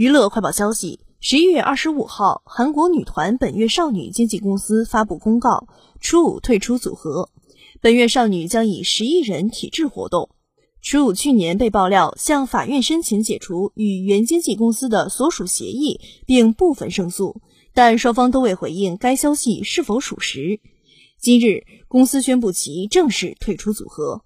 娱乐快报消息十一月二十五号韩国女团本月少女经纪公司发布公告初五退出组合。本月少女将以十一人体制活动。初五去年被爆料向法院申请解除与原经纪公司的所属协议并部分胜诉但双方都未回应该消息是否属实。今日公司宣布其正式退出组合。